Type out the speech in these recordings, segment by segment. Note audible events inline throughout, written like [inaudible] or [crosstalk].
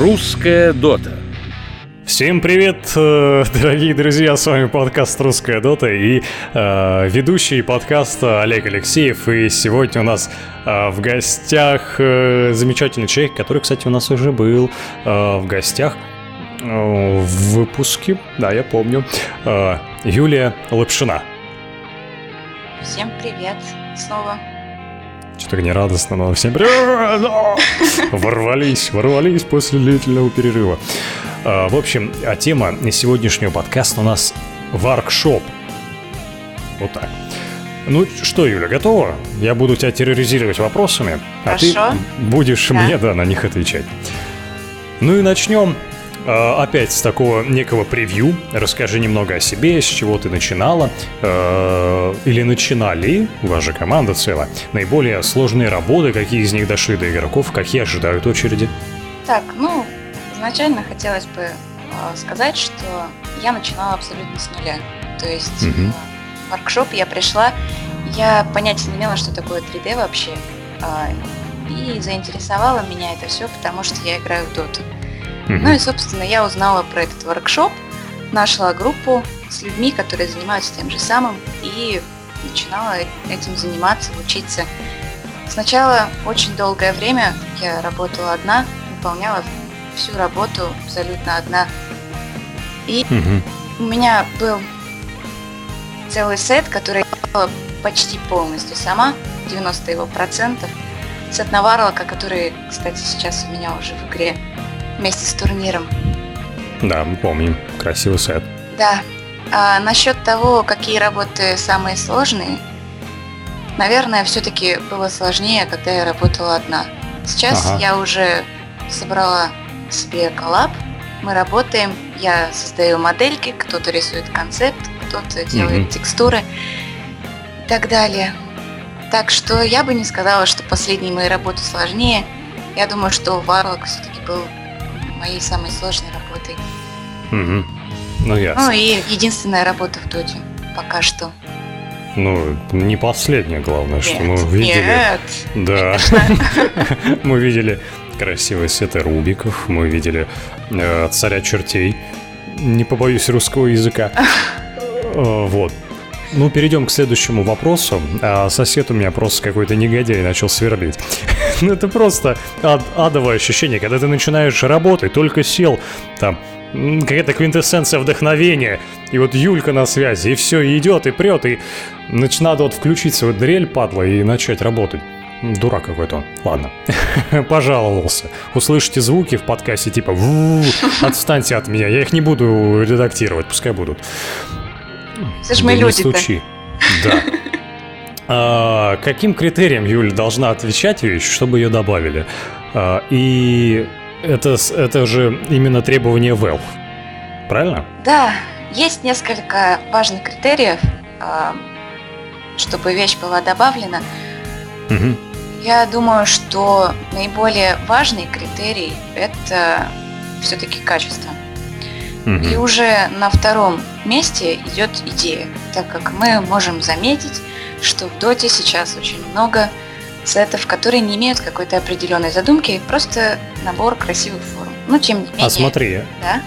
Русская дота. Всем привет, э, [laughs] дорогие друзья, с вами подкаст «Русская дота» и э, ведущий подкаста Олег Алексеев. И сегодня у нас э, в гостях э, замечательный человек, который, кстати, у нас уже был э, в гостях э, в выпуске, да, я помню, э, Юлия Лапшина. Всем привет снова. Что-то не радостно, но всем! [laughs] Ворвались, ворвались после длительного перерыва. А, в общем, а тема сегодняшнего подкаста у нас воркшоп. Вот так. Ну что, Юля, готова? Я буду тебя терроризировать вопросами, Хорошо. а ты будешь Да. мне, да, на них отвечать. Ну и начнем опять с такого некого превью. Расскажи немного о себе, с чего ты начинала, э, или начинали, же команда целая, наиболее сложные работы, какие из них дошли до игроков, какие ожидают очереди. Так, ну, изначально хотелось бы э, сказать, что я начинала абсолютно с нуля. То есть э, в воркшоп я пришла, я понятия не имела, что такое 3D вообще. а, И заинтересовало меня это все, потому что я играю в доту. Мгм. Ну и, собственно, я узнала про этот воркшоп, нашла группу с людьми, которые занимаются тем же самым, и начинала этим заниматься, учиться. Сначала очень долгое время я работала одна, выполняла всю работу абсолютно одна. Мгм. У меня был целый сет, который я делала почти полностью сама, 90 его процентов. Сет Наварлока, который, кстати, сейчас у меня уже в игре вместе с турниром. Да, мы помним. Красивый сет. Да. А насчет того, какие работы самые сложные, наверное, все-таки было сложнее, когда я работала одна. Сейчас Ага. я уже собрала себе коллаб, мы работаем, я создаю модельки, кто-то рисует концепт, кто-то делает Мгм. текстуры и так далее. Так что я бы не сказала, что последние мои работы сложнее. Я думаю, что Варлок все-таки был моей самой сложной работой. Мгм. Ну, ясно. Ну и единственная работа в доте пока что. Ну, не последнее, главное, что мы Нет, видели. Нет. Да. [laughs] Мы видели красивые сеты Рубиков, мы видели э, царя чертей. Не побоюсь русского языка. [laughs] Э, Вот. Ну, перейдем к следующему вопросу. А сосед у меня просто какой-то негодяй начал сверлить. [laughs] Ну, это просто ад- адовое ощущение, когда ты начинаешь работать, только сел, там, какая-то квинтэссенция вдохновения, и вот Юлька на связи, и все, и идет, и прет, и значит, надо вот включить свою дрель, падла, и начать работать. Дурак какой-то он. Ладно. [laughs] Пожаловался. Услышите звуки в подкасте типа «Ву, «Отстаньте от меня, я их не буду редактировать, пускай будут». Все Да мы не люди-то. стучи. Да. А, каким критериям Юля должна отвечать вещь, чтобы ее добавили? А, и это, это же именно требование Valve. Правильно? Да, есть несколько важных критериев, а, чтобы вещь была добавлена. Мгм. Я думаю, что наиболее важный критерий – это все-таки качество. И уже на втором месте идет идея, так как мы можем заметить, что в доте сейчас очень много сетов, которые не имеют какой-то определенной задумки, просто набор красивых форм. Ну, тем не менее. А смотри, Да?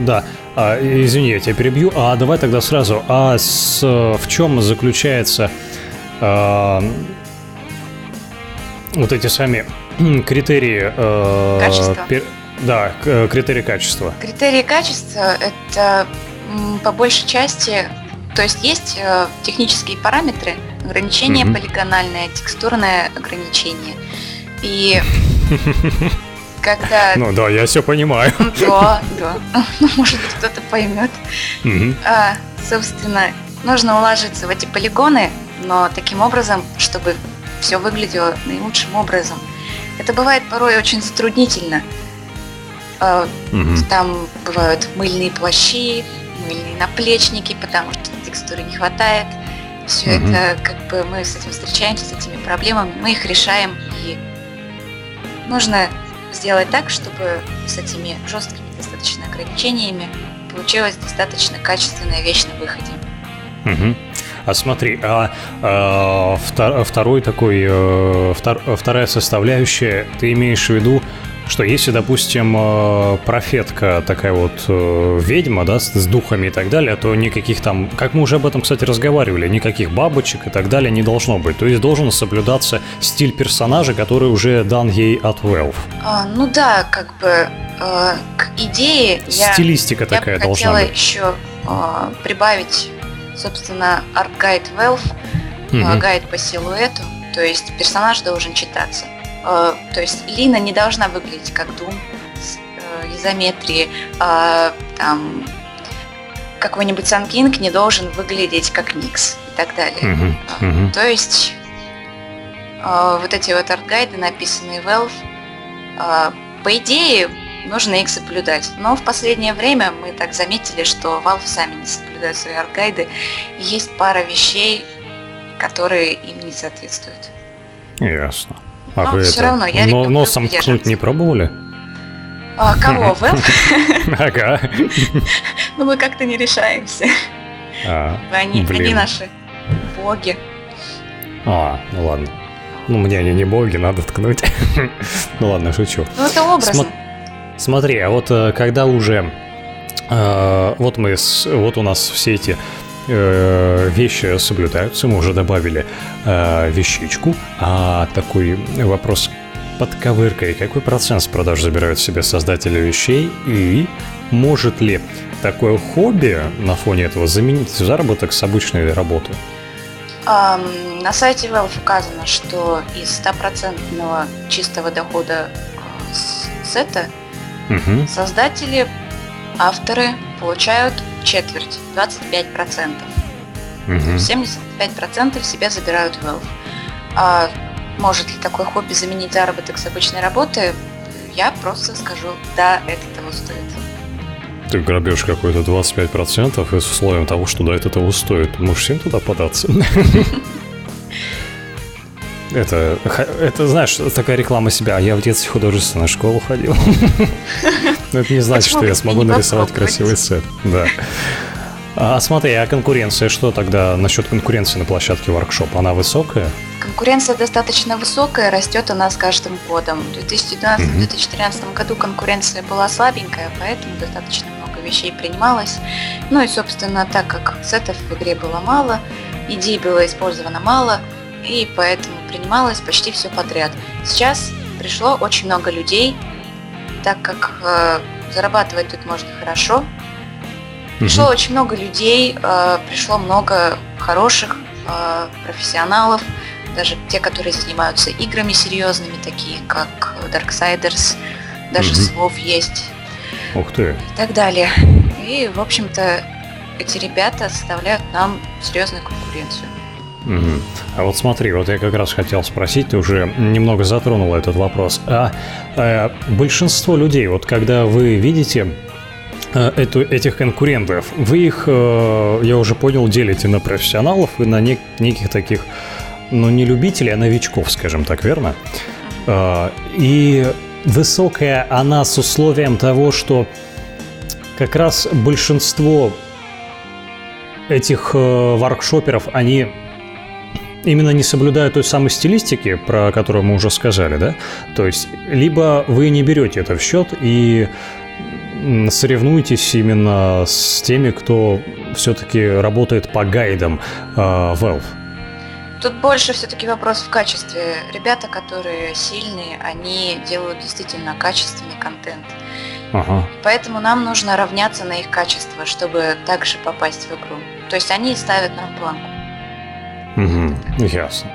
да, а, извини, я тебя перебью. А давай тогда сразу. А с, э, в чем заключается а, вот эти сами [clears throat] критерии? э, Качества? пер- да, э, критерии качества. Критерии качества – это по большей части, то есть есть э, технические параметры, ограничение Мгм. полигональное, текстурное ограничение. И когда... [laughs] Ну да, я все понимаю. Да, да. [laughs] Ну, может быть, кто-то поймет. Мгм. А, собственно, нужно уложиться в эти полигоны, но таким образом, чтобы все выглядело наилучшим образом. Это бывает порой очень затруднительно. Мгм. Там бывают мыльные плащи, мыльные наплечники, потому что текстуры не хватает. Все Мгм. это, как бы мы с этим встречаемся, с этими проблемами, мы их решаем, и нужно сделать так, чтобы с этими жесткими достаточно ограничениями получилась достаточно качественная вещь на выходе. Мгм. А смотри, а, а, втор- второй такой, э, втор- вторая составляющая, ты имеешь в виду, что если, допустим, э, профетка такая вот э, ведьма, да, с духами и так далее, то никаких там, как мы уже об этом, кстати, разговаривали, никаких бабочек и так далее не должно быть. То есть должен соблюдаться стиль персонажа, который уже дан ей от Valve. А, ну да, как бы э, к идее Стилистика я, такая я должна хотела быть. еще э, прибавить, собственно, арт-гайд Valve, э, гайд по силуэту, то есть персонаж должен читаться. Э, то есть Лина не должна выглядеть как Doom с э, изометрией, а там какой-нибудь Sand King не должен выглядеть как Nyx и так далее. Мгм, А, мгм. То есть э, вот эти вот арт-гайды, написанные Valve, по идее, нужно их соблюдать. Но в последнее время мы так заметили, что Valve сами не соблюдают свои арт-гайды. Есть пара вещей, которые им не соответствуют. Ясно. А Но вы всё это, равно, я но- носом ткнуть не пробовали? А кого, [laughs] Valve? Ага. [laughs] Ну мы как-то не решаемся. А, Они, Блин. они наши боги. а, ну ладно. Ну, мне они не боги, надо ткнуть. [laughs] Ну ладно, шучу. Ну это образно. Смо- Смотри, а вот э, когда уже э, вот мы с- вот у нас все эти э, вещи соблюдаются, мы уже добавили э, вещичку, а такой вопрос под ковыркой, какой процент с продаж забирают себе создатели вещей и может ли такое хобби на фоне этого заменить заработок с обычной работы? Ам, на сайте Valve указано, что из стопроцентного чистого дохода э, с сета Мгм. создатели, авторы получают четверть, 25%. Мгм. 75% себе забирают Valve. А может ли такое хобби заменить заработок с обычной работы? Я просто скажу, да, это того стоит. Ты грабеж какой-то 25% и с условием того, что да, это того стоит. Можешь всем туда податься? [laughs] Это, это, знаешь, такая реклама себя. А я в детстве художественную школу ходил. Но это не значит, что я смогу нарисовать красивый сет. Да. А смотри, а конкуренция, что тогда насчет конкуренции на площадке воркшоп? Она высокая? Конкуренция достаточно высокая, растет она с каждым годом. В 2012-2013 году конкуренция была слабенькая, поэтому достаточно много вещей принималось. Ну и, собственно, так как сетов в игре было мало, идей было использовано мало, и поэтому принималось почти все подряд. Сейчас пришло очень много людей, так как э, зарабатывать тут можно хорошо. Пришло Мгм. очень много людей, э, пришло много хороших э, профессионалов, даже те, которые занимаются играми серьезными, такие как Darksiders, даже Мгм. Слов есть Ух ты. и так далее. И, в общем-то, эти ребята составляют нам серьезную конкуренцию. А вот смотри, вот я как раз хотел спросить, ты уже немного затронул этот вопрос. А э, большинство людей, вот когда вы видите э, эту, этих конкурентов, вы их, э, я уже понял, делите на профессионалов и на нек- неких таких, ну не любителей, а новичков, скажем так, верно? И высокая она с условием того, что как раз большинство этих э, воркшоперов, они именно не соблюдают той самой стилистики, про которую мы уже сказали, да? То есть, либо вы не берете это в счет и соревнуетесь именно с теми, кто все-таки работает по гайдам э, Valve. Тут больше все-таки вопрос в качестве. Ребята, которые сильные, они делают действительно качественный контент. Ага. Поэтому нам нужно равняться на их качество, чтобы также попасть в игру. То есть они ставят нам планку. Угу, ясно.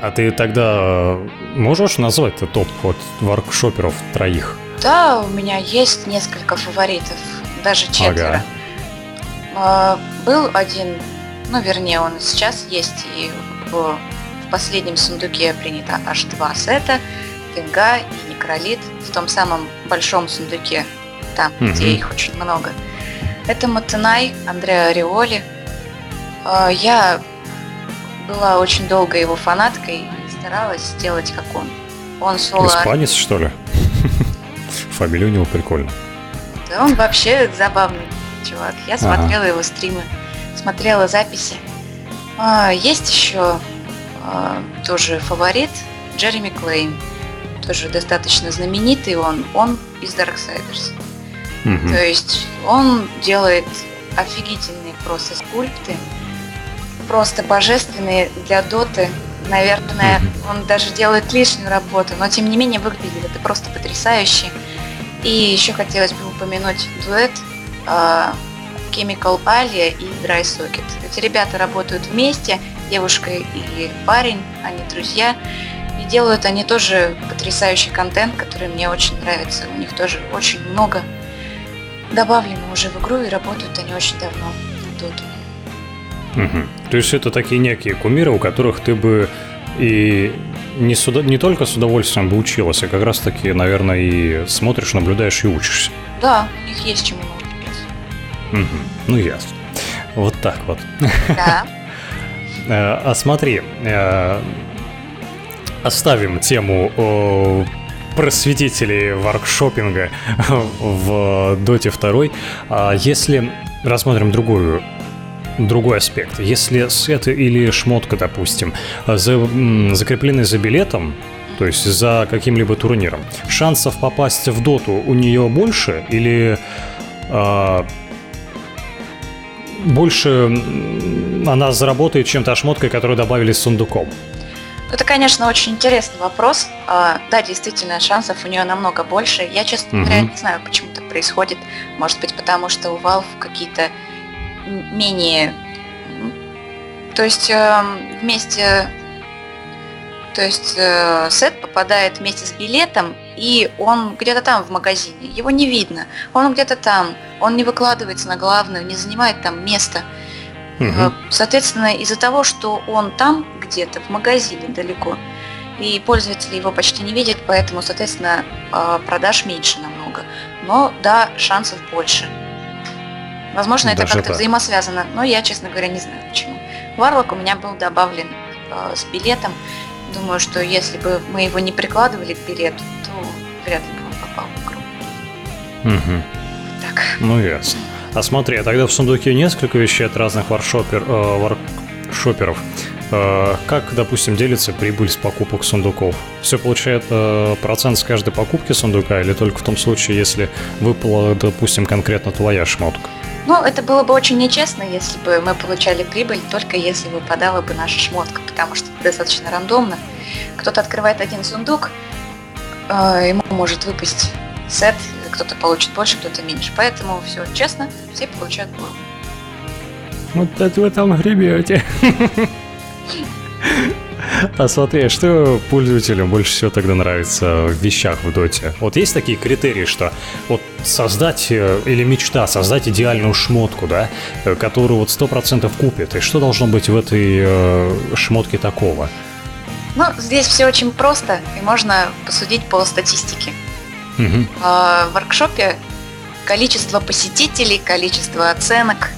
А ты тогда э, можешь назвать топ вот воркшоперов троих? Да, у меня есть несколько фаворитов, даже четверо. А, Был один, ну вернее он сейчас есть, и в, последнем сундуке принято аж два сета, Пинга и Некролит, в том самом большом сундуке, там, Мгм. где их очень много. Это Матенай, Андреа Риоли. А, Я была очень долго его фанаткой и старалась сделать как он. Он соло Испанец, что ли? [laughs] Фамилия у него прикольная. Да он вообще забавный чувак. Я Ага. смотрела его стримы, смотрела записи. А, есть еще а, тоже фаворит Джереми Клейн. тоже достаточно знаменитый он, он из Darksiders. Угу. То есть он делает офигительные просто скульпты, просто божественные для доты. Наверное, угу. он даже делает лишнюю работу, но тем не менее выглядит это просто потрясающе. И еще хотелось бы упомянуть дуэт э, Chemical Alia и Dry Socket. Эти ребята работают вместе, девушка и парень, они друзья. И делают они тоже потрясающий контент, который мне очень нравится. У них тоже очень много добавлено уже в игру, и работают они очень давно тут. Угу. То есть это такие некие кумиры, у которых ты бы и не, суда, не только с удовольствием бы училась, а как раз таки, наверное, и смотришь, наблюдаешь и учишься. Да, у них есть чему научиться. Угу. Ну, ясно. Вот так вот. Да. [laughs] Э, а смотри, э, оставим тему просветителей воркшопинга [laughs] в Доте 2. А если рассмотрим другую другой аспект. Если сет или шмотка, допустим, за, закреплены за билетом, то есть за каким-либо турниром, шансов попасть в доту у нее больше или э, больше она заработает, чем та шмотка, которую добавили с сундуком? Это, конечно, очень интересный вопрос. А, да, действительно, шансов у нее намного больше. Я, честно говоря, не знаю, почему так происходит. Может быть, потому что у Valve какие-то менее... То есть эм, вместе... То есть э, сет попадает вместе с билетом, и он где-то там в магазине. Его не видно. Он где-то там. Он не выкладывается на главную, не занимает там место. Угу. Соответственно, из-за того, что он там где-то в магазине далеко, и пользователи его почти не видят, поэтому, соответственно, э, продаж меньше намного. Но да, шансов больше. Возможно, это как-то взаимосвязано, но я, честно говоря, не знаю почему. Варлок у меня был добавлен э, с билетом. Думаю, что если бы мы его не прикладывали к билету, то вряд ли бы он попал в игру. Угу. Так. Ну, ясно. А смотри, а тогда в сундуке несколько вещей от разных варшопер, э, варшоперов. Э, как, допустим, делится прибыль с покупок сундуков? Все получает э, процент с каждой покупки сундука или только в том случае, если выпала, допустим, конкретно твоя шмотка? Ну, это было бы очень нечестно, если бы мы получали прибыль только если выпадала бы наша шмотка, потому что это достаточно рандомно. Кто-то открывает один сундук, э, ему может выпасть сет, кто-то получит больше, кто-то меньше. Поэтому все честно, все получают было. Вот это вы там гребете. [laughs] А смотри, что пользователям больше всего тогда нравится в вещах в доте? Вот есть такие критерии, что вот создать э, или мечта создать идеальную шмотку, да, э, которую вот сто процентов купит. И что должно быть в этой э, шмотке такого? Ну, здесь все очень просто, и можно посудить по статистике. Угу. В воркшопе количество посетителей, количество оценок –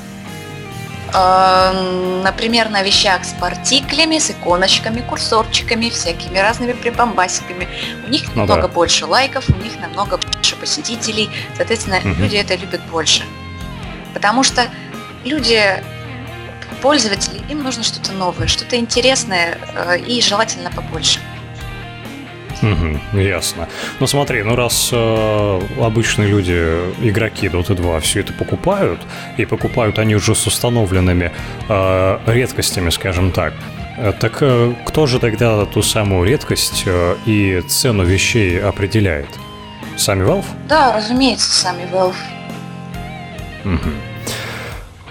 например, на вещах с партиклями, с иконочками, курсорчиками, всякими разными прибамбасиками. У них ну, намного да. больше лайков, у них намного больше посетителей, соответственно, угу. люди это любят больше. Потому что люди, пользователи, им нужно что-то новое, что-то интересное э, и желательно побольше. Угу, ясно. Ну смотри, ну раз э, обычные люди, игроки Dota 2 все это покупают, и покупают они уже с установленными э, редкостями, скажем так, э, так э, кто же тогда ту самую редкость э, и цену вещей определяет? Сами Valve? Да, разумеется, сами Valve. Угу.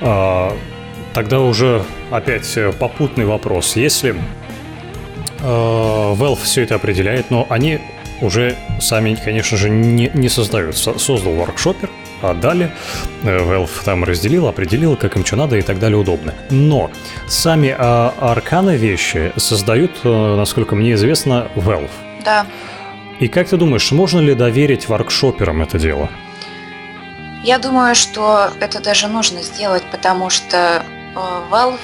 А, тогда уже опять э, попутный вопрос. Если Valve все это определяет, но они уже сами, конечно же, не, не создают. Создал воркшопер, отдали, э, Valve там разделил, определил, как им что надо и так далее удобно. Но сами а, арканы вещи создают, э, насколько мне известно, Valve. Да. И как ты думаешь, можно ли доверить воркшоперам это дело? Я думаю, что это даже нужно сделать, потому что Valve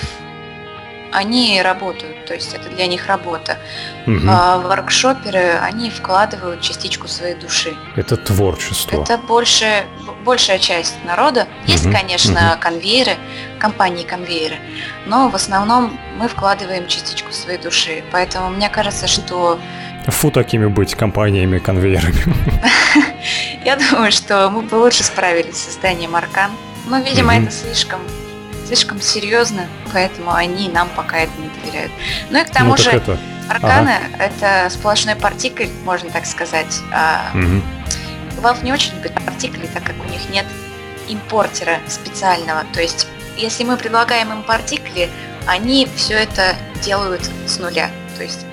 они работают, то есть это для них работа. Угу. А воркшоперы, они вкладывают частичку своей души. Это творчество. Это больше, большая часть народа. Есть, угу. конечно, угу. конвейеры, компании-конвейеры, но в основном мы вкладываем частичку своей души. Поэтому мне кажется, что Фу такими быть компаниями-конвейерами. [laughs] Я думаю, что мы бы лучше справились с созданием Аркан. Но, видимо, это слишком слишком серьезно, поэтому они нам пока это не доверяют. Ну и к тому ну, же это... Арканы ага. это сплошной партикль, можно так сказать. А угу. Valve не очень любит партикли, так как у них нет импортера специального. То есть, если мы предлагаем им партикли, они все это делают с нуля. То есть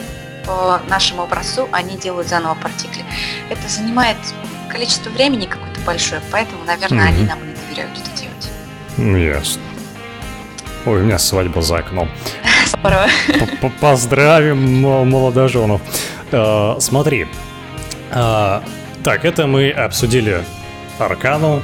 по нашему образцу они делают заново партикли. Это занимает количество времени какое-то большое, поэтому, наверное, mm-hmm. они нам не доверяют это делать. Ну, ясно. Ой, у меня свадьба за окном. Поздравим молодоженов. Э, смотри. Э, так, это мы обсудили Аркану,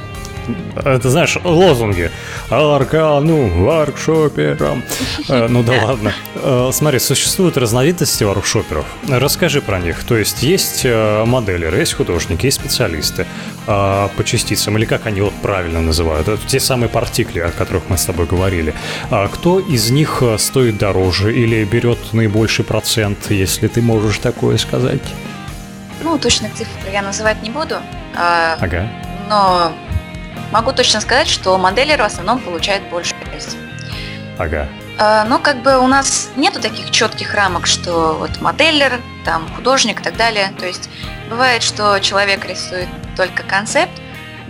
это, знаешь, лозунги. Аркану, воркшоперам. Э, ну да ладно. Э, смотри, существуют разновидности воркшоперов. Расскажи про них. То есть есть э, моделеры, есть художники, есть специалисты по частицам, или как они вот правильно называют. Это те самые партикли, о которых мы с тобой говорили. А кто из них стоит дороже или берет наибольший процент, если ты можешь такое сказать? Ну, точных цифр я называть не буду. А, ага. Но Могу точно сказать, что моделер в основном получает больше часть. Ага. А, но как бы у нас нету таких четких рамок, что вот моделер, там художник и так далее. То есть бывает, что человек рисует только концепт,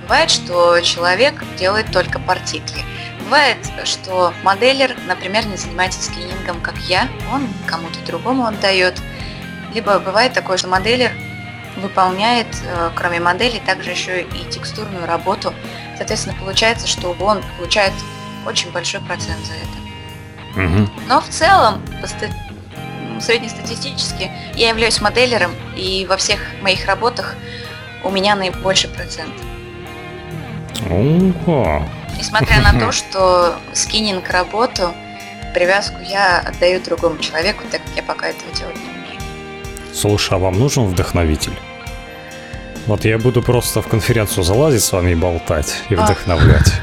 бывает, что человек делает только партикли. Бывает, что моделер, например, не занимается скринингом, как я, он кому-то другому отдает. Либо бывает такое, что моделер выполняет, э, кроме модели, также еще и текстурную работу. Соответственно, получается, что он получает очень большой процент за это. Угу. Но в целом, среднестатистически, я являюсь моделером, и во всех моих работах у меня наибольший процент. Ого. Несмотря на то, [laughs] что скининг работу, привязку я отдаю другому человеку, так как я пока этого делать не умею. Слушай, а вам нужен вдохновитель? Вот я буду просто в конференцию залазить с вами и болтать, и а. вдохновлять.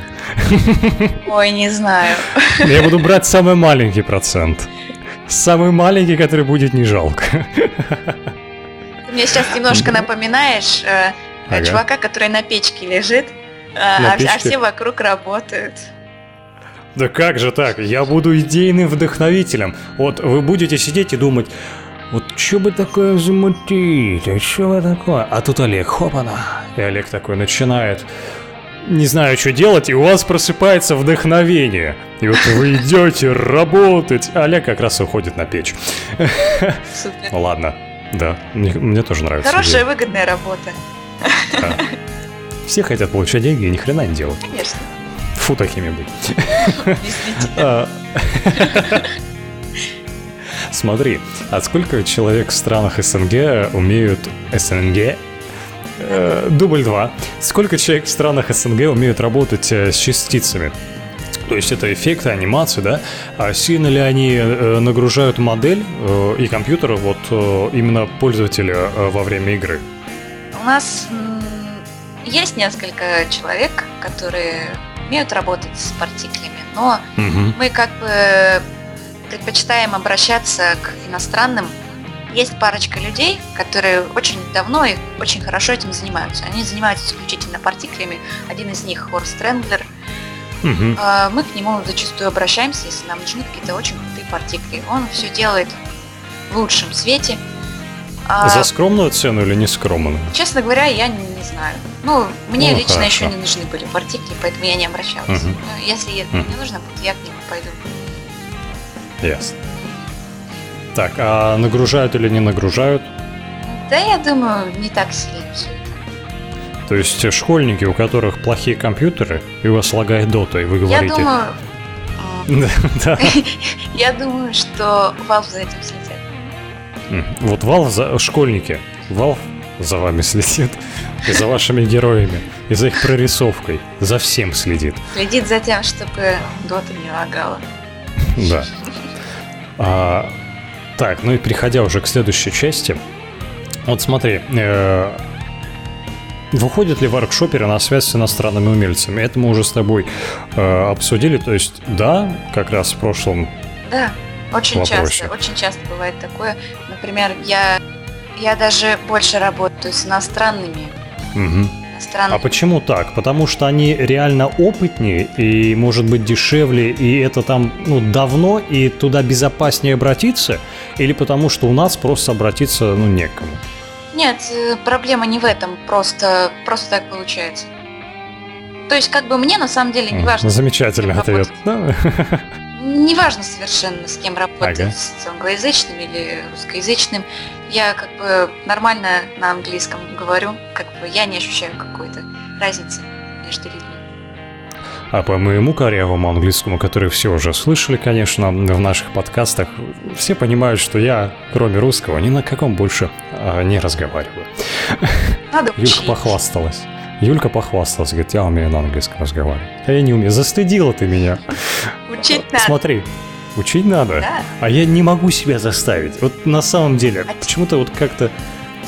Ой, не знаю. Я буду брать самый маленький процент. Самый маленький, который будет не жалко. Ты мне сейчас немножко напоминаешь э, ага. чувака, который на печке лежит, э, а, а все вокруг работают. Да как же так? Я буду идейным вдохновителем. Вот вы будете сидеть и думать, вот что бы такое замутить, а что бы такое? А тут Олег, хопана. И Олег такой начинает не знаю, что делать, и у вас просыпается вдохновение. И вот вы идете работать. А Олег как раз уходит на печь. Супер. Ладно, да, мне, мне тоже нравится. Хорошая, идея. выгодная работа. Да. Все хотят получать деньги и ни хрена не делать. Конечно. Фу такими быть. Смотри, а сколько человек в странах СНГ умеют СНГ э, дубль 2. Сколько человек в странах СНГ умеют работать э, с частицами? То есть это эффекты, анимации, да? А сильно ли они э, нагружают модель и компьютер вот именно пользователя во время игры? У нас есть несколько человек, которые умеют работать с партиклями, но угу. мы как бы предпочитаем обращаться к иностранным. Есть парочка людей, которые очень давно и очень хорошо этим занимаются. Они занимаются исключительно партиклями. Один из них Хорст Стрэнглер. Угу. Мы к нему зачастую обращаемся, если нам нужны какие-то очень крутые партикли. Он все делает в лучшем свете. А За скромную цену или не скромную? Честно говоря, я не, не знаю. Ну, мне ну, лично хорошо. еще не нужны были партикли, поэтому я не обращалась. Угу. Но если угу. мне нужно будет, я к нему пойду. Ясно. Так, а нагружают или не нагружают? Да, я думаю, не так сильно все это. То есть школьники, у которых плохие компьютеры, и у вас лагает дота, и вы говорите... Я думаю... [laughs] [laughs] Я думаю, что Valve за этим следит. Вот Valve за... Школьники. Valve за вами следит. И за вашими героями. И за их прорисовкой. За всем следит. Следит за тем, чтобы дота не лагала. Да. А, так, ну и переходя уже к следующей части. Вот смотри, э, Выходит ли воркшоперы на связь с иностранными умельцами? Это мы уже с тобой э, обсудили. То есть, да, как раз в прошлом. Да, очень вопросе. часто, очень часто бывает такое. Например, я, я даже больше работаю с иностранными. Угу. А почему так? Потому что они реально опытнее и, может быть, дешевле, и это там ну, давно, и туда безопаснее обратиться? Или потому что у нас просто обратиться ну, некому? Нет, э, проблема не в этом, просто, просто так получается. То есть, как бы мне на самом деле не важно. Замечательный ответ. Не важно совершенно, с кем работать, ага. с англоязычным или русскоязычным. Я как бы нормально на английском говорю, как бы я не ощущаю какой-то разницы между людьми. А по моему корявому английскому, который все уже слышали, конечно, в наших подкастах, все понимают, что я, кроме русского, ни на каком больше а, не разговариваю. Надо Юлька похвасталась. Юлька похвасталась, говорит, я умею на английском разговаривать. А я не умею. Застыдила ты меня. Учить надо. Смотри, учить надо. Да. А я не могу себя заставить. Вот на самом деле, а почему-то вот как-то...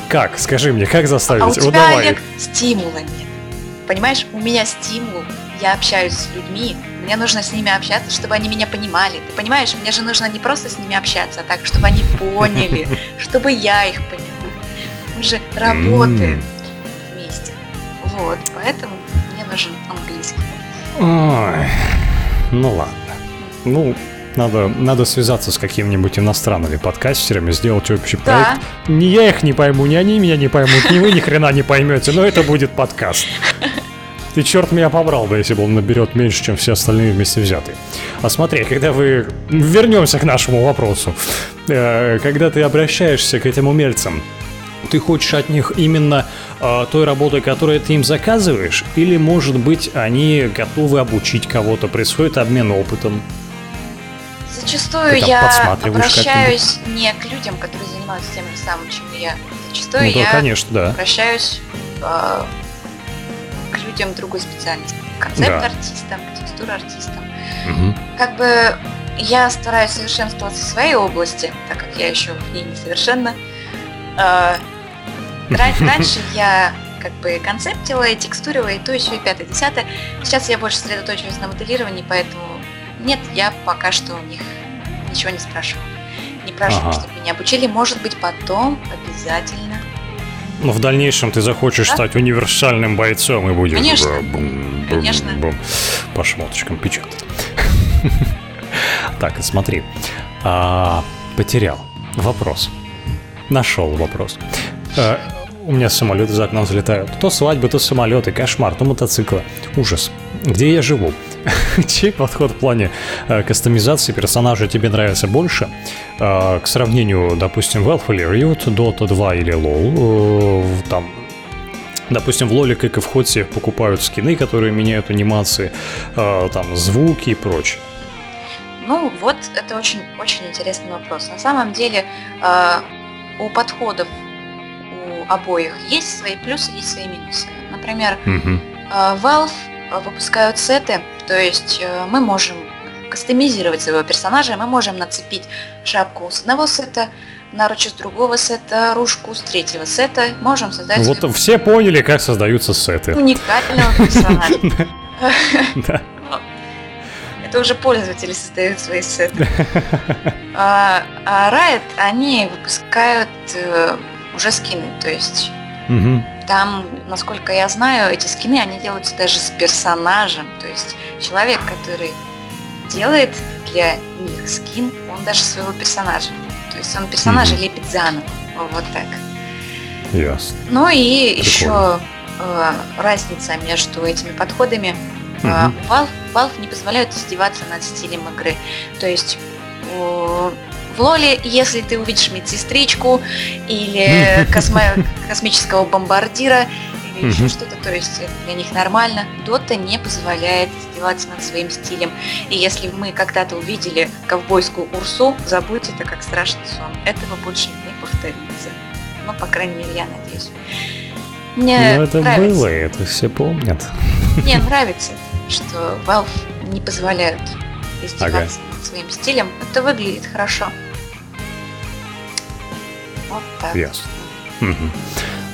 Как? Скажи мне, как заставить? А у тебя, вот давай. Олег, стимула нет. Понимаешь, у меня стимул я общаюсь с людьми, мне нужно с ними общаться, чтобы они меня понимали. Ты понимаешь, мне же нужно не просто с ними общаться, а так, чтобы они поняли, [laughs] чтобы я их поняла. Мы же работаем вместе. Вот, поэтому мне нужен английский. Ой, ну ладно. Ну, надо, надо связаться с какими-нибудь иностранными подкастерами, сделать общий проект. Да. Ни я их не пойму, ни они меня не поймут, ни вы ни хрена не поймете, но это будет подкаст. Ты черт меня побрал бы, если бы он наберет меньше, чем все остальные вместе взятые. А смотри, когда вы... Вернемся к нашему вопросу. Э, когда ты обращаешься к этим умельцам, ты хочешь от них именно э, той работы, которую ты им заказываешь, или, может быть, они готовы обучить кого-то, происходит обмен опытом? Зачастую я обращаюсь не к людям, которые занимаются тем же самым, чем и я. Зачастую ну, да, я конечно, да. обращаюсь э, к людям другой специальности. Концепт-артистам, да. текстур-артистам. Угу. Как бы я стараюсь совершенствоваться в своей области, так как я еще в ней несовершенна. А, [laughs] раньше я как бы концептила и текстурила, и то, еще и пятое, десятое. Сейчас я больше сосредоточиваюсь на моделировании, поэтому нет, я пока что у них ничего не спрашиваю. Не прошу, ага. чтобы меня обучили. Может быть, потом обязательно но в дальнейшем ты захочешь да? стать универсальным бойцом и будешь Конечно. Бум, бум, Конечно. Бум, по шмоточкам печатать. Так, смотри. А, потерял. Вопрос. Нашел вопрос. А, у меня самолеты за окном взлетают. То свадьбы, то самолеты, кошмар, то мотоциклы. Ужас. Где я живу? [laughs] Чей подход в плане э, кастомизации персонажа тебе нравится больше? Э, к сравнению, допустим, Valve или Riot, Dota 2 или LoL, э, там Допустим, в Лоле, как и в Хотсе, покупают скины, которые меняют анимации, э, там, звуки и прочее. Ну, вот это очень, очень интересный вопрос. На самом деле, э, у подходов у обоих есть свои плюсы, есть свои минусы. Например, угу. э, Valve выпускают сеты, то есть э, мы можем кастомизировать своего персонажа, мы можем нацепить шапку с одного сета, наручи с другого сета, ружку с третьего сета, можем создать... Вот все поняли, как создаются сеты. Уникального персонажа. [laughs] [laughs] Это уже пользователи создают свои сеты. [laughs] А, а Riot, они выпускают э, уже скины, то есть там, насколько я знаю, эти скины, они делаются даже с персонажем. То есть человек, который делает для них скин, он даже своего персонажа. То есть он персонажа mm-hmm. лепит заново. Вот так. Ясно. Ну и Прикольно. еще э, разница между этими подходами. Э, Valve, Valve не позволяют издеваться над стилем игры. То есть Лоле, если ты увидишь медсестричку или [laughs] космо- космического бомбардира или еще что-то, то есть для них нормально. Дота не позволяет издеваться над своим стилем. И если мы когда-то увидели ковбойскую Урсу, забудьте это как страшный сон. Этого больше не повторится. Ну, по крайней мере, я надеюсь. Мне Но это нравится. было, это все помнят. [laughs] Мне нравится, что Valve не позволяют издеваться ага. над своим стилем. Это выглядит хорошо. Вот так. Ясно. Угу.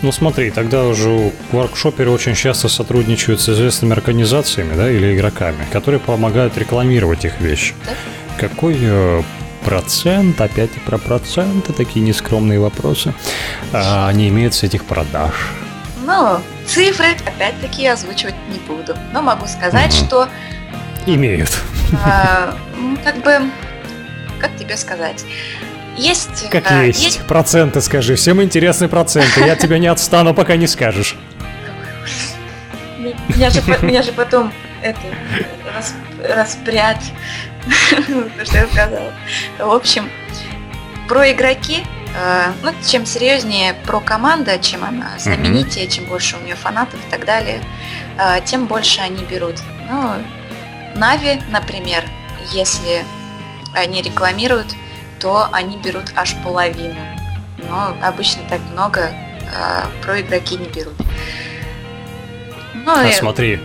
Ну смотри, тогда уже воркшоперы очень часто сотрудничают с известными организациями, да, или игроками, которые помогают рекламировать их вещи. Да? Какой э, процент, опять и про проценты, такие нескромные вопросы, а, не имеют с этих продаж? Ну, цифры, опять-таки, озвучивать не буду. Но могу сказать, угу. что... Имеют. А, как бы, как тебе сказать? Есть... Как а, есть. есть. Проценты скажи. Всем интересны проценты. Я тебя не отстану, пока не скажешь. Меня же, меня же потом это, рас, распрять, [laughs] что я сказала. В общем, про игроки, э, ну, чем серьезнее про команда, чем она знаменитее, чем больше у нее фанатов и так далее, э, тем больше они берут. Ну, Нави, например, если они рекламируют то они берут аж половину. Но обычно так много а, про игроки не берут. Ну, а и, смотри.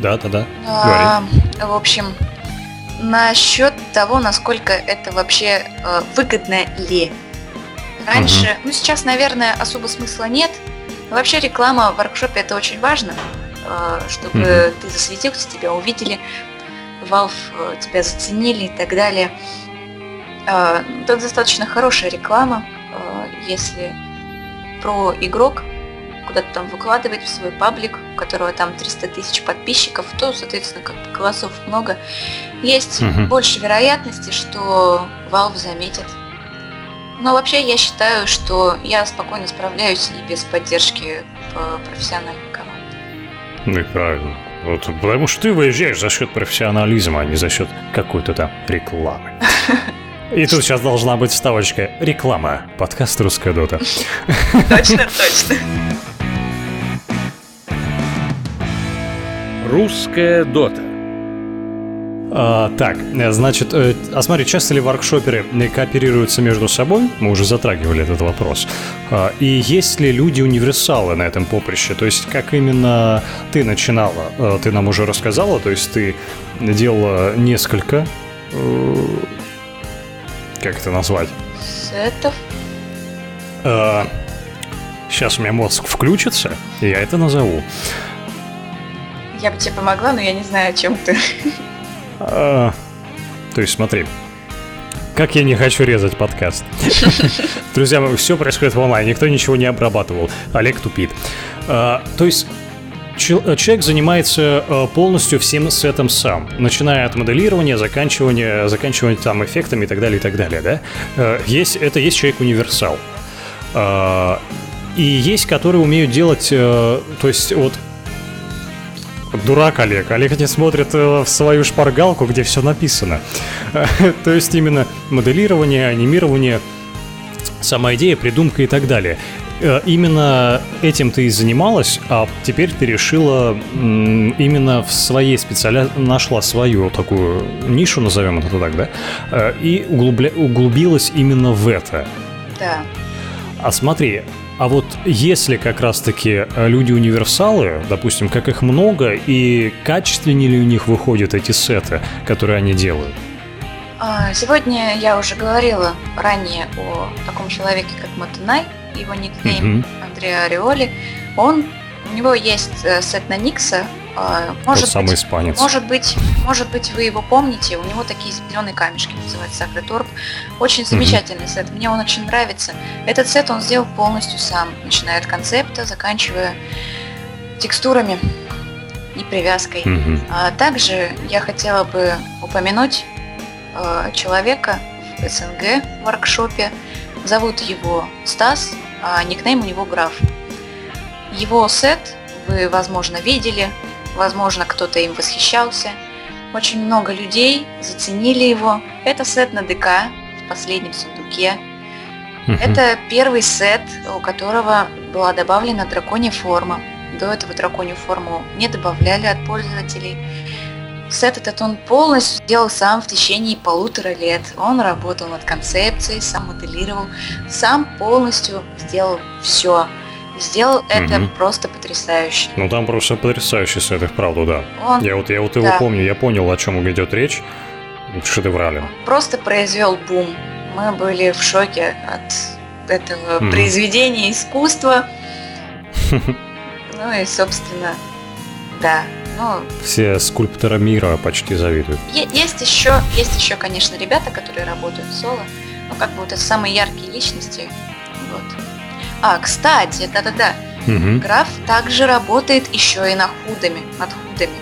Да, да, да. А, в общем, насчет того, насколько это вообще а, выгодно ли. Раньше, угу. ну сейчас, наверное, особо смысла нет. Но вообще реклама в воркшопе это очень важно, а, чтобы угу. ты засветился, тебя увидели, Valve э, тебя заценили и так далее. Это достаточно хорошая реклама, а, если про игрок куда-то там выкладывает в свой паблик, у которого там 300 тысяч подписчиков, то, соответственно, как бы голосов много. Есть угу. больше вероятности, что Valve заметит. Но вообще я считаю, что я спокойно справляюсь и без поддержки профессиональной команды. Ну и правильно. Вот, потому что ты выезжаешь за счет профессионализма, а не за счет какой-то там рекламы. [laughs] И тут сейчас должна быть вставочка. Реклама. Подкаст «Русская дота». Точно, точно. «Русская дота». А, так, значит, э, а смотри, часто ли воркшоперы кооперируются между собой? Мы уже затрагивали этот вопрос. А, и есть ли люди-универсалы на этом поприще? То есть, как именно ты начинала? А, ты нам уже рассказала, то есть ты делала несколько э, как это назвать? Сетов. А, сейчас у меня мозг включится, и я это назову. Я бы тебе помогла, но я не знаю, о чем ты. А, то есть смотри, как я не хочу резать подкаст. [laughs] Друзья, все происходит в онлайн, никто ничего не обрабатывал. Олег тупит. А, то есть Э, человек занимается э, полностью всем сетом сам, начиная от моделирования, заканчивания, заканчивания там эффектами и так далее, и так далее, да? Э, есть, это есть человек-универсал. И есть, которые умеют делать, то есть вот дурак Олег. Олег не смотрит в свою шпаргалку, где все написано. [laughs] То есть именно моделирование, анимирование, сама идея, придумка и так далее. Э, именно этим ты и занималась, а теперь ты решила именно в своей специали... нашла свою такую нишу, назовем это так, да, э, и углубля... углубилась именно в это. Да. А смотри, а вот если как раз-таки э, люди-универсалы, допустим, как их много, и качественнее ли у них выходят эти сеты, которые они делают? А, сегодня я уже говорила ранее о таком человеке, как Матунай, его никнейм угу. Андреа Ореоли, он, у него есть э, сет на Никса, а, может Тот быть, испанец. Может быть, может быть, вы его помните. У него такие зеленые камешки называется Сакреторп. Очень замечательный mm-hmm. сет. Мне он очень нравится. Этот сет он сделал полностью сам, начиная от концепта, заканчивая текстурами и привязкой. Mm-hmm. А также я хотела бы упомянуть э, человека в СНГ в воркшопе. Зовут его Стас а никнейм у него граф. Его сет вы, возможно, видели, возможно, кто-то им восхищался. Очень много людей заценили его. Это сет на ДК в последнем сундуке. Uh-huh. Это первый сет, у которого была добавлена драконья форма. До этого драконью форму не добавляли от пользователей. Сет этот он полностью сделал сам в течение полутора лет. Он работал над концепцией, сам моделировал, сам полностью сделал все. Сделал это угу. просто потрясающе. Ну там просто потрясающий сет, и вправду, да. Он... Я вот, я вот его да. помню, я понял, о чем идет речь. шедеврален. Просто произвел бум. Мы были в шоке от этого mm. произведения искусства. [laughs] Ну и, собственно, да. Ну, Все скульпторы мира почти завидуют. Есть еще, есть еще, конечно, ребята, которые работают в соло, но как бы вот это самые яркие личности. Вот. А, кстати, да-да-да, угу. граф также работает еще и над худами, над худами,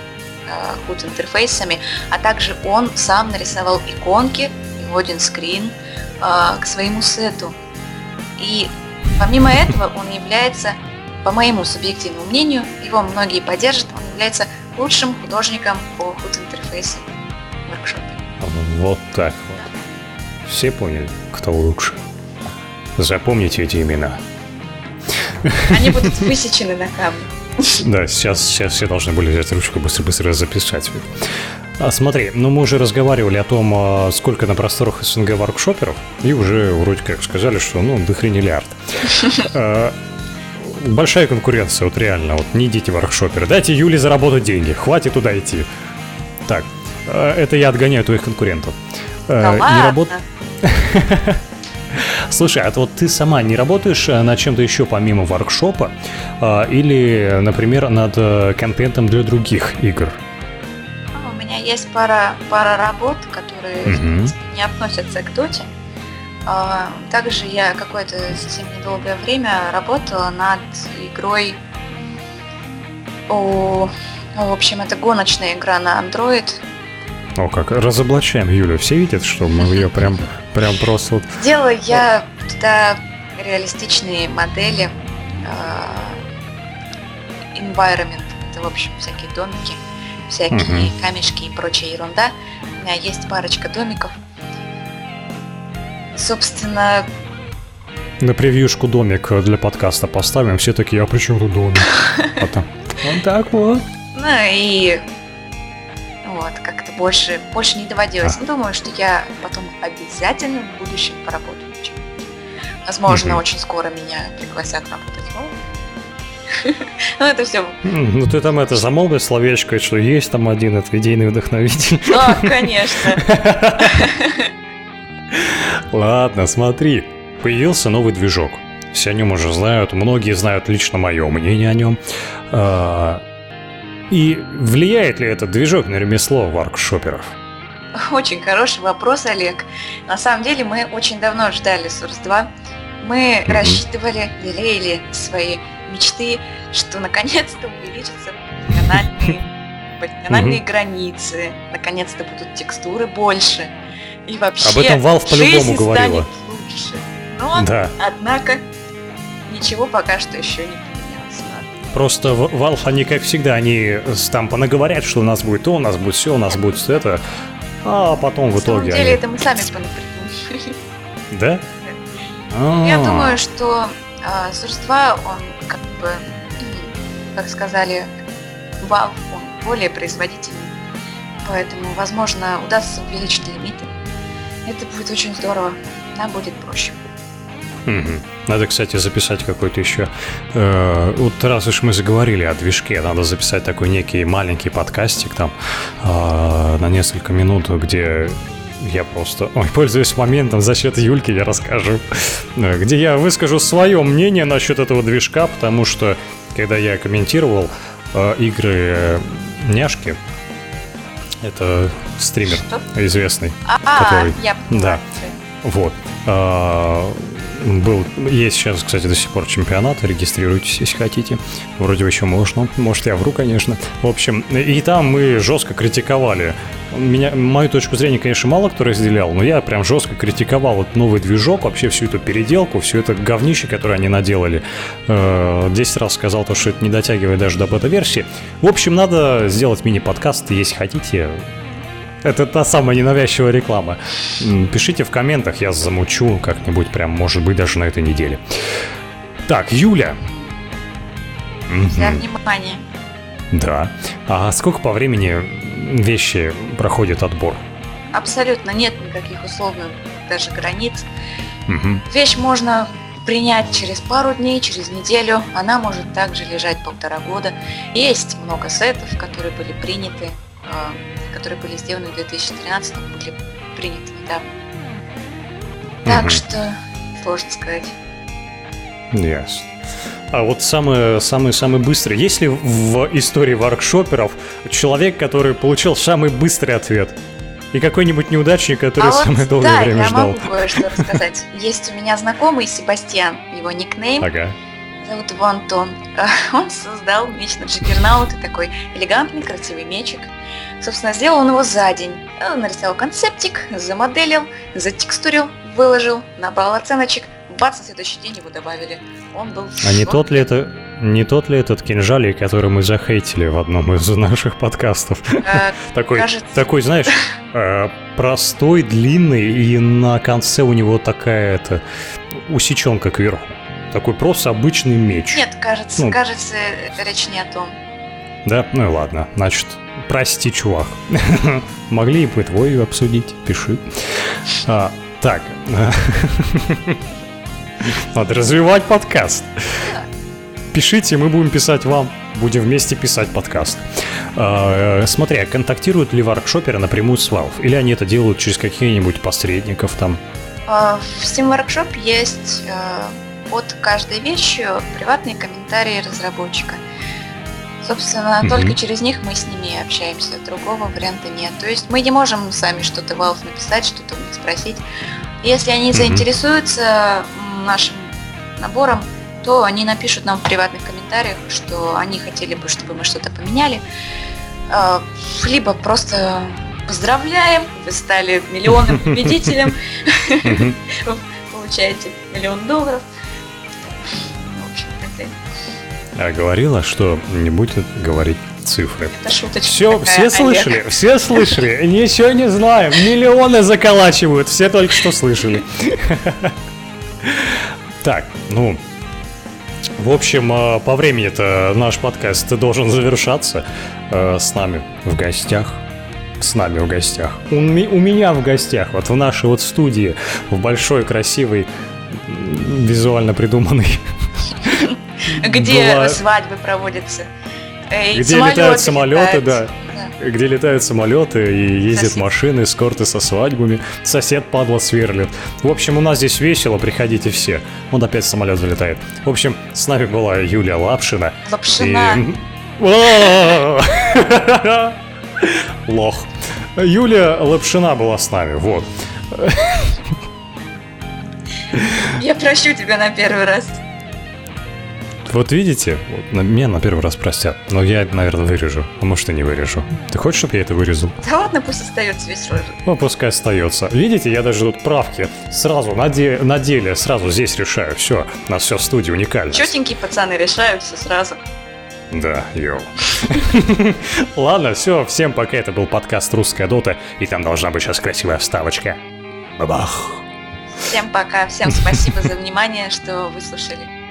э, худ интерфейсами, а также он сам нарисовал иконки и один скрин э, к своему сету. И помимо этого он является, по моему субъективному мнению, его многие поддержат, он является лучшим художником по худ интерфейсу в воркшопе. Вот так вот. Все поняли, кто лучше. Запомните эти имена. Они будут высечены на камне. [laughs] Да, сейчас, сейчас все должны были взять ручку быстро-быстро записать. А, смотри, ну мы уже разговаривали о том, а, сколько на просторах СНГ воркшоперов, и уже вроде как сказали, что ну дохренелиард. [laughs] А, большая конкуренция, вот реально, вот не идите воркшоперы. Дайте Юле заработать деньги, хватит туда идти. Так, э, это я отгоняю твоих конкурентов. Э, да не работ... [laughs] Слушай, а вот ты сама не работаешь э, над чем-то еще помимо воркшопа? Или, например, над контентом для других игр? А, у меня есть пара, пара работ, которые угу. не относятся к доте. А, также я какое-то совсем недолгое время работала над игрой о, ну, в общем, это гоночная игра на Android. О, как разоблачаем Юлю. Все видят, что мы ее прям, прям просто... Вот... Делала я туда реалистичные модели uh, environment. Это, в общем, всякие домики, всякие камешки и прочая ерунда. У меня есть парочка домиков, собственно... На превьюшку домик для подкаста поставим, все такие, а при чем тут домик? [laughs] Там, вот так вот. Ну и вот, как-то больше, больше не доводилось. А. Думаю, что я потом обязательно в будущем поработаю Возможно, очень скоро меня пригласят работать в [laughs] Ну, это все. Ну, ты там это замолвишь словечко, что есть там один это идейный вдохновитель. Да, конечно. [laughs] Ладно, смотри. Появился новый движок. Все о нем уже знают, многие знают лично мое мнение о нем. А, и влияет ли этот движок на ремесло воркшоперов? Очень хороший вопрос, Олег. На самом деле мы очень давно ждали Source 2. Мы mm-hmm. рассчитывали, лелеяли свои мечты, что наконец-то увеличатся канальные, канальные mm-hmm. границы, наконец-то будут текстуры больше, и вообще Об этом Valve по-любому говорила. лучше. Но, да. однако, ничего пока что еще не. Просто Valve, они, как всегда, они там понаговорят, что у нас будет то, у нас будет все, у нас будет это, а потом в итоге На самом деле, они... это мы сами понапридумали. Да? [laughs] А. Я думаю, что э, Source 2, он как бы, как сказали, Valve, он более производительный. Поэтому, возможно, удастся увеличить лимиты. Это будет очень здорово. Нам будет проще. Угу. Надо, кстати, записать какой-то еще... Э, вот раз уж мы заговорили о движке, надо записать такой некий маленький подкастик там э, на несколько минут, где я просто, ой, пользуясь моментом за счет Юльки, я расскажу, э, где я выскажу свое мнение насчет этого движка, потому что когда я комментировал э, игры э, няшки, это стример Что? известный, а, который... Я да. Вот. А, был, есть сейчас, кстати, до сих пор чемпионат, регистрируйтесь, если хотите. Вроде еще можно, может я вру, конечно. В общем, и там мы жестко критиковали. Меня, мою точку зрения, конечно, мало кто разделял, но я прям жестко критиковал вот новый движок, вообще всю эту переделку, все это говнище, которое они наделали. Э, десять раз сказал то, что это не дотягивает даже до бета-версии. В общем, надо сделать мини-подкаст, если хотите, это та самая ненавязчивая реклама. Пишите в комментах, я замучу как-нибудь прям, может быть, даже на этой неделе. Так, Юля. За внимание. Да. А сколько по времени вещи проходят отбор? Абсолютно нет никаких условных даже границ. Угу. Вещь можно принять через пару дней, через неделю. Она может также лежать полтора года. Есть много сетов, которые были приняты которые были сделаны в 2013 были приняты недавно. Так что сложно сказать. Ясно. А вот самый, самый, самый быстрый. Есть ли в истории воркшоперов человек, который получил самый быстрый ответ? И какой-нибудь неудачник, который а самое вот, долгое да, время я ждал. могу кое-что рассказать. Есть у меня знакомый Себастьян, его никнейм. Ага. Зовут его Антон. [laughs] Он создал меч на Джиггернаут, такой элегантный, красивый мечик. Собственно, сделал он его за день. Он нарисовал концептик, замоделил, затекстурил, выложил, набрал оценочек, бац, на следующий день его добавили. Он был А не тот ли это не тот ли этот кинжалик, который мы захейтили в одном из [laughs] наших подкастов? Э, [laughs] такой, кажется. такой, знаешь, [laughs] э, простой, длинный, и на конце у него такая это усеченка кверху. Такой просто обычный меч. Нет, кажется, Ну. кажется, речь не о том. Да? Ну и ладно. Значит, прости, чувак. Могли бы твой обсудить, пиши. А, так. Надо развивать подкаст. Пишите, мы будем писать вам. Будем вместе писать подкаст. А, э, смотри, а контактируют ли воркшоперы напрямую с Valve? Или они это делают через каких-нибудь посредников там? А, В Steam Workshop есть э, под каждой вещью приватные комментарии разработчика. Собственно, Мгм. только через них мы с ними общаемся. Другого варианта нет. То есть мы не можем сами что-то Valve написать, что-то у них спросить. Если они Мгм. заинтересуются нашим набором, то они напишут нам в приватных комментариях, что они хотели бы, чтобы мы что-то поменяли. А, Либо просто поздравляем, вы стали миллионным [laughs] победителем, [laughs] получаете миллион долларов. Это, А говорила, что не будет говорить цифры. это шуточка Все, такая, все Олег. слышали, все слышали. [laughs] Ничего не знаем. Миллионы заколачивают. Все только что слышали. Так, ну, в общем, э, по времени-то наш подкаст должен завершаться. Э, С нами в гостях. С нами в гостях. У, у меня в гостях, вот в нашей вот студии, в большой, красивой, визуально придуманной, Где свадьбы проводятся. э, Где летают самолеты, да. Где летают самолеты и ездят Сосед. машины, эскорты со свадьбами. Сосед падла сверлит. В общем, у нас здесь весело, приходите все. Вот опять самолет залетает. В общем, с нами была Юлия Лапшина. Лапшина. И-! Лох. Юлия Лапшина была с нами, вот. Я прощу тебя на первый раз. Вот видите, вот меня на первый раз простят, но я, наверное, вырежу, а может и не вырежу. Ты хочешь, чтобы я это вырезал? Да ладно, пусть остается весь рожек. Ну, пускай остается. Видите, я даже тут правки сразу на, де- на деле, сразу здесь решаю. Все, у нас все в студии уникально. Четенькие пацаны решают все сразу. Да, йоу. [laughs] Ладно, все, всем пока. Это был подкаст «Русская дота», и там должна быть сейчас красивая вставочка. Бабах. Всем пока, всем спасибо за внимание, что выслушали.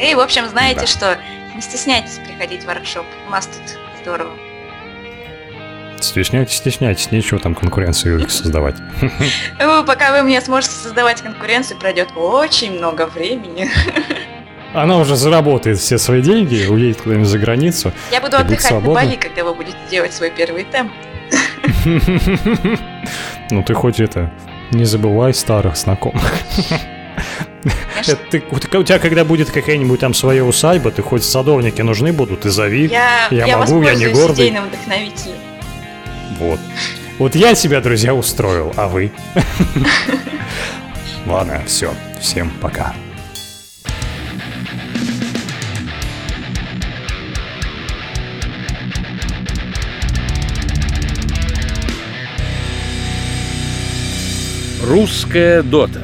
И, в общем, знаете, Да. что не стесняйтесь приходить в воркшоп. У нас тут здорово. Стесняйтесь, стесняйтесь, нечего там конкуренцию [laughs] создавать. Пока вы мне сможете создавать конкуренцию, пройдет очень много времени. [laughs] Она уже заработает все свои деньги, уедет куда-нибудь за границу. Я буду отдыхать на. Бали, когда вы будете делать свой первый темп. [laughs] Ну ты хоть это, не забывай старых знакомых. Это ты, у тебя- когда будет какая-нибудь там своя усадьба, ты хоть садовники нужны будут, ты зови. Я, Я я могу, я не гордый. идейным вдохновителем. Вот. Вот я себя, друзья, устроил, а вы? [laughs] Ладно, все. Всем пока. Русская дота.